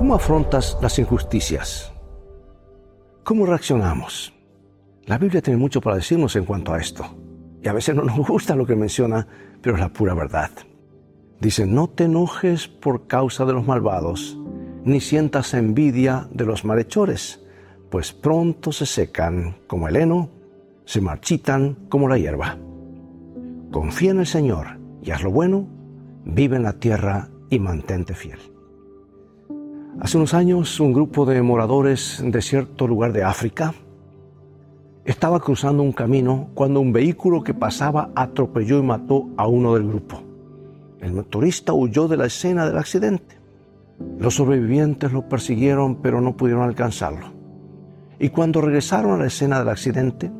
¿Cómo afrontas las injusticias? ¿Cómo reaccionamos? La Biblia tiene mucho para decirnos en cuanto a esto. Y a veces no nos gusta lo que menciona, pero es la pura verdad. Dice, no te enojes por causa de los malvados, ni sientas envidia de los malhechores, pues pronto se secan como el heno, se marchitan como la hierba. Confía en el Señor y haz lo bueno, vive en la tierra y mantente fiel. Hace unos años un grupo de moradores de cierto lugar de África estaba cruzando un camino cuando un vehículo que pasaba atropelló y mató a uno del grupo. El motorista huyó de la escena del accidente. Los sobrevivientes lo persiguieron pero no pudieron alcanzarlo. Y cuando regresaron a la escena del accidente,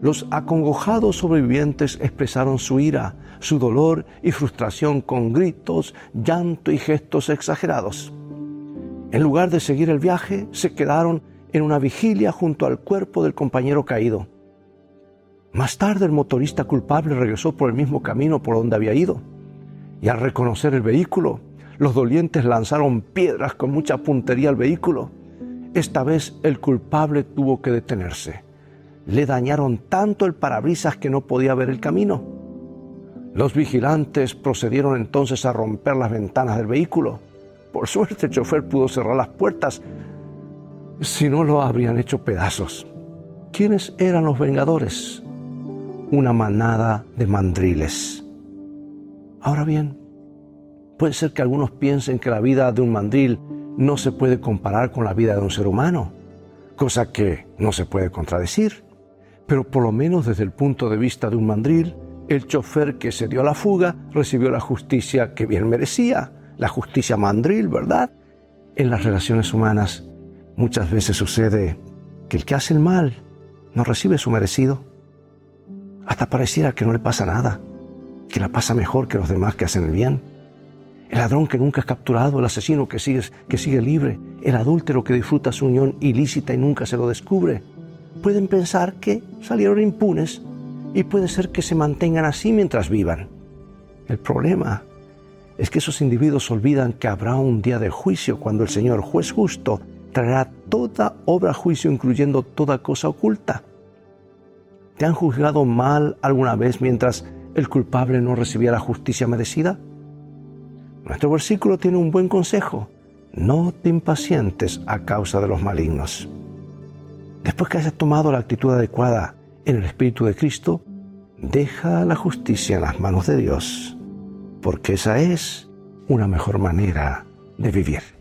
los acongojados sobrevivientes expresaron su ira, su dolor y frustración con gritos, llanto y gestos exagerados. En lugar de seguir el viaje, se quedaron en una vigilia junto al cuerpo del compañero caído. Más tarde el motorista culpable regresó por el mismo camino por donde había ido. Y al reconocer el vehículo, los dolientes lanzaron piedras con mucha puntería al vehículo. Esta vez el culpable tuvo que detenerse. Le dañaron tanto el parabrisas que no podía ver el camino. Los vigilantes procedieron entonces a romper las ventanas del vehículo. Por suerte el chofer pudo cerrar las puertas, si no lo habrían hecho pedazos. ¿Quiénes eran los vengadores? Una manada de mandriles. Ahora bien, puede ser que algunos piensen que la vida de un mandril no se puede comparar con la vida de un ser humano, cosa que no se puede contradecir. Pero por lo menos desde el punto de vista de un mandril, el chofer que se dio a la fuga recibió la justicia que bien merecía la justicia mandril, ¿verdad? En las relaciones humanas muchas veces sucede que el que hace el mal no recibe su merecido. Hasta pareciera que no le pasa nada, que la pasa mejor que los demás que hacen el bien. El ladrón que nunca es capturado, el asesino que sigue, que sigue libre, el adúltero que disfruta su unión ilícita y nunca se lo descubre. Pueden pensar que salieron impunes y puede ser que se mantengan así mientras vivan. El problema es que esos individuos olvidan que habrá un día de juicio cuando el Señor, juez justo, traerá toda obra a juicio, incluyendo toda cosa oculta. ¿Te han juzgado mal alguna vez mientras el culpable no recibía la justicia merecida? Nuestro versículo tiene un buen consejo. No te impacientes a causa de los malignos. Después que hayas tomado la actitud adecuada en el Espíritu de Cristo, deja la justicia en las manos de Dios porque esa es una mejor manera de vivir.